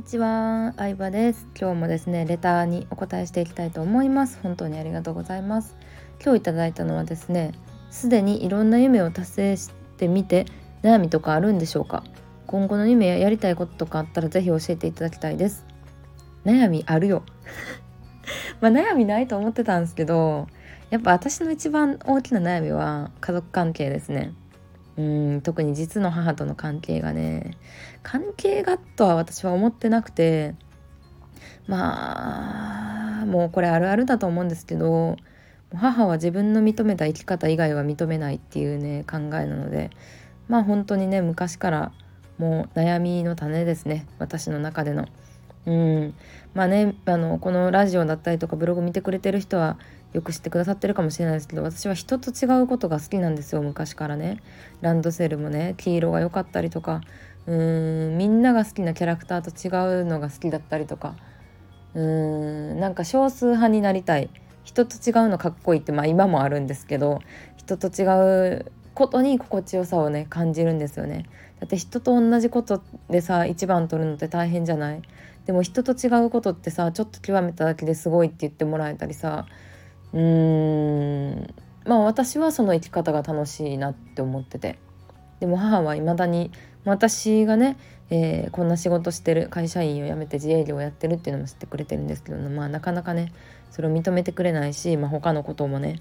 にちは、相葉です。今日もですね、レターにお答えしていきたいと思います。本当にありがとうございます。今日いただいたのはですね、すでにいろんな夢を達成してみて悩みとかあるんでしょうか？今後の夢ややりたいこととかあったらぜひ教えていただきたいです。悩みあるよ。まあ悩みないと思ってたんですけど、やっぱ私の一番大きな悩みは家族関係ですね。うん特に実の母との関係がね関係がとは私は思ってなくてまあもうこれあるあるだと思うんですけど母は自分の認めた生き方以外は認めないっていうね考えなのでまあ本当にね昔からもう悩みの種ですね私の中での。うんまあねあのこのラジオだったりとかブログ見てくれてる人はよく知ってくださってるかもしれないですけど私は人と違うことが好きなんですよ昔からね。ランドセルもね黄色が良かったりとかうーんみんなが好きなキャラクターと違うのが好きだったりとかうーんなんか少数派になりたい。人と違うのかっこいいってまあ今もあるんですけど人と違うことに心地よさをね感じるんですよね。だって人と同じことでさ一番取るのって大変じゃない？でも人と違うことってさちょっと極めただけですごいって言ってもらえたりさうーん。まあ私はその生き方が楽しいなって思ってて。でも母はいまだに私がね、えー、こんな仕事してる会社員を辞めて自営業をやってるっていうのも知ってくれてるんですけどまあなかなかねそれを認めてくれないし、まあ、他のこともね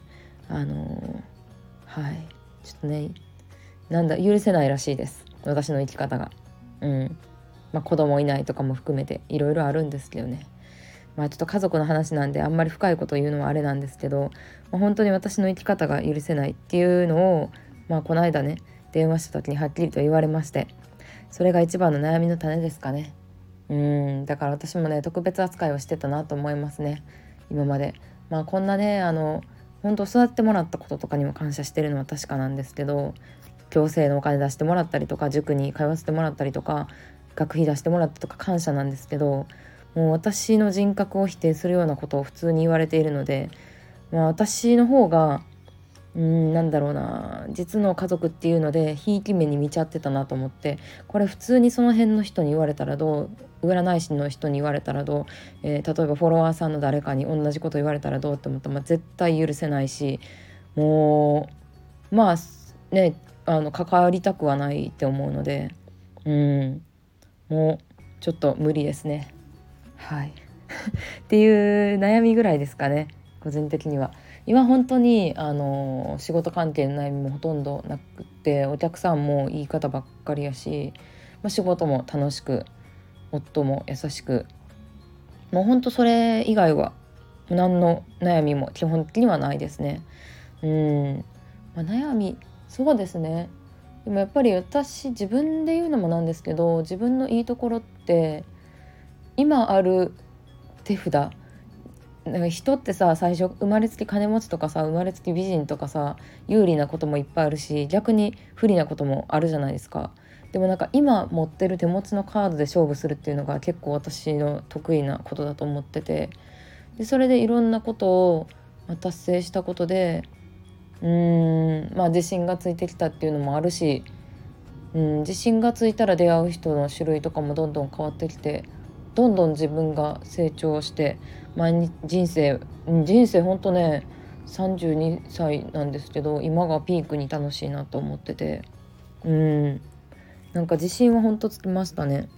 あのー、はい。ちょっとねなんだ許せないらしいです。私の生き方が。うん。まあ、子供いないとかも含めていろいろあるんですけどね。まあちょっと家族の話なんであんまり深いことを言うのはあれなんですけど、まあ、本当に私の生き方が許せないっていうのを、まあ、この間ね電話した時にはっきりと言われましてそれが一番の悩みの種ですかね。うんだから私もね特別扱いをしてたなと思いますね。今まで。まあこんなねあの本当育ってもらったこととかにも感謝してるのは確かなんですけど強制のお金出してもらったりとか塾に通わせてもらったりとか学費出してもらったとか感謝なんですけどもう私の人格を否定するようなことを普通に言われているので、まあ、私の方がうんなんだろうな実の家族っていうのでひいき目に見ちゃってたなと思ってこれ普通にその辺の人に言われたらどう占い師の人に言われたらどう、えー、例えばフォロワーさんの誰かに同じこと言われたらどうって思ったら、まあ、絶対許せないしもうまあねあの関わりたくはないって思うのでうんもうちょっと無理ですね。はいっていう悩みぐらいですかね個人的には。今本当にあの仕事関係の悩みもほとんどなくてお客さんもいい方ばっかりやし、まあ、仕事も楽しく夫も優しくもうほんとそれ以外は何の悩みも基本的にはないですね。うん、まあ、悩みそうですねでもやっぱり私自分で言うのもなんですけど自分のいいところって今ある手札なんか人ってさ最初生まれつき金持ちとかさ生まれつき美人とかさ有利なこともいっぱいあるし逆に不利なこともあるじゃないですか。でもなんか今持ってる手持ちのカードで勝負するっていうのが結構私の得意なことだと思っててでそれでいろんなことを達成したことでうーんまあ自信がついてきたっていうのもあるしうん自信がついたら出会う人の種類とかもどんどん変わってきてどんどん自分が成長して毎日人生人生ほんとね32歳なんですけど今がピークに楽しいなと思ってて。うん。なんか自信はほんとつきましたね。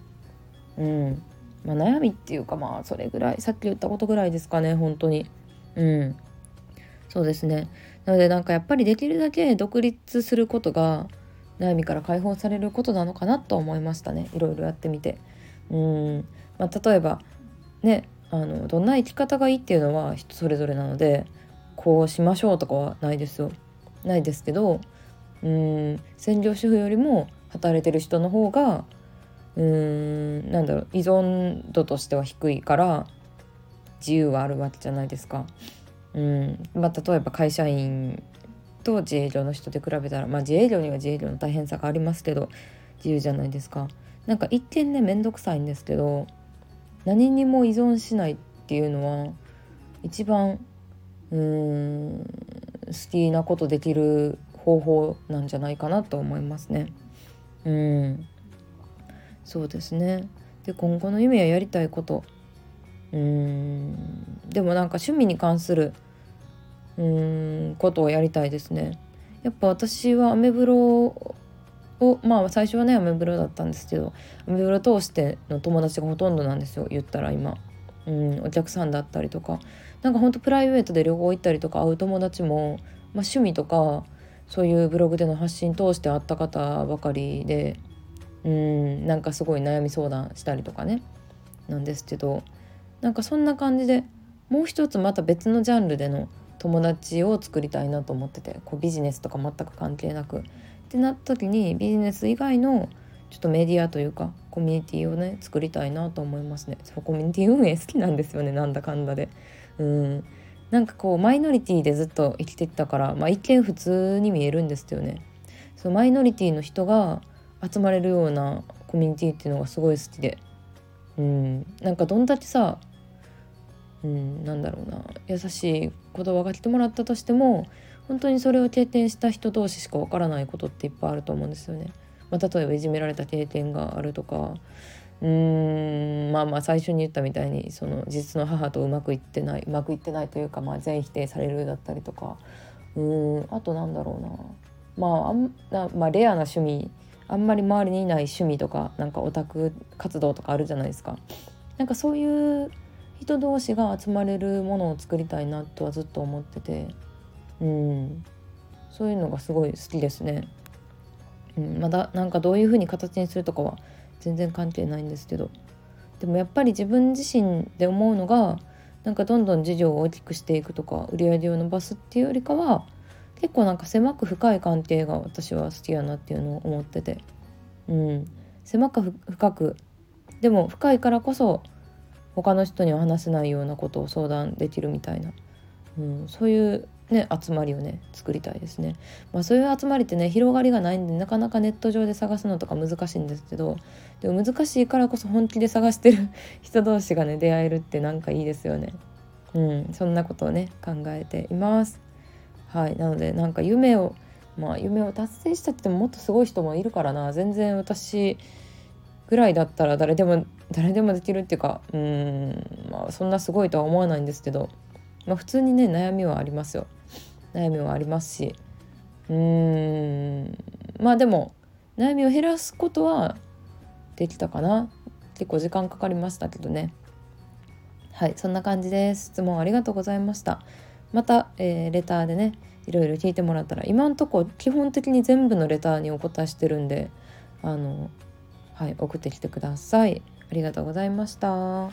うん。まあ悩みっていうかまあそれぐらいさっき言ったことぐらいですかね本当に。うん。そうですね。なのでなんかやっぱりできるだけ独立することが悩みから解放されることなのかなと思いましたね。いろいろやってみて。うん。まあ、例えばねあのどんな生き方がいいっていうのは人それぞれなのでこうしましょうとかはないですよないですけどうん専業主婦よりも働いてる人の方がうんなんだろう依存度としては低いから自由はあるわけじゃないですか。うんまあ、例えば会社員と自営業の人で比べたら、まあ、自営業には自営業の大変さがありますけど自由じゃないですか。なんか一見ね面倒くさいんですけど何にも依存しないっていうのは一番うーん好きなことできる方法なんじゃないかなと思いますね。うんそうですねで今後の夢ややりたいことうーんでもなんか趣味に関するうーんことをやりたいですね。やっぱ私はアメブロをまあ最初はねアメブロだったんですけどアメブロ通しての友達がほとんどなんですよ言ったら今。うん、お客さんだったりとかなんかほんとプライベートで旅行行ったりとか会う友達も、まあ、趣味とかそういうブログでの発信通して会った方ばかりでうんなんかすごい悩み相談したりとかねなんですけどなんかそんな感じでもう一つまた別のジャンルでの友達を作りたいなと思っててこうビジネスとか全く関係なく。ってなった時にビジネス以外のちょっとメディアというかコミュニティをね作りたいなと思いますね。そうコミュニティ運営好きなんですよねなんだかんだで。うん。なんかこうマイノリティでずっと生きてきたからまあ一見普通に見えるんですよね。そうマイノリティの人が集まれるようなコミュニティっていうのがすごい好きで。うん。なんかどんだけさうんなんだろうな優しい言葉が来てもらったとしても本当にそれを経験した人同士しかわからないことっていっぱいあると思うんですよね。まあ、例えばいじめられた経験があるとかうーんまあまあ最初に言ったみたいにその実の母とうまくいってないうまくいってないというか、まあ、全否定されるだったりとかうーんあとなんだろうなまああんな、まあ、レアな趣味あんまり周りにいない趣味とかなんかオタク活動とかあるじゃないですか。なんかそういう人同士が集まれるものを作りたいなとはずっと思っててうん。そういうのがすごい好きですね。うん、まだなんかどういう風に形にするとかは全然関係ないんですけど。でもやっぱり自分自身で思うのがなんかどんどん事業を大きくしていくとか売り上げを伸ばすっていうよりかは結構なんか狭く深い関係が私は好きやなっていうのを思ってて、うん、狭く深くでも深いからこそ他の人には話せないようなことを相談できるみたいな、うん、そういうね、集まりをね作りたいですね、まあ、そういう集まりってね広がりがないんでなかなかネット上で探すのとか難しいんですけどでも難しいからこそ本気で探してる 人同士がね出会えるってなんかいいですよね。うんそんなことをね考えています。はいなのでなんか夢をまあ夢を達成したってももっとすごい人もいるからな。全然私ぐらいだったら誰でも誰でもできるっていうかうんまあそんなすごいとは思わないんですけど。まあ普通にね悩みはありますよ。悩みはありますし。うーん。まあでも悩みを減らすことはできたかな。結構時間かかりましたけどね。はいそんな感じです。質問ありがとうございました。また、えー、レターでねいろいろ聞いてもらったら今んとこ基本的に全部のレターにお答えしてるんであのはい送ってきてください。ありがとうございました。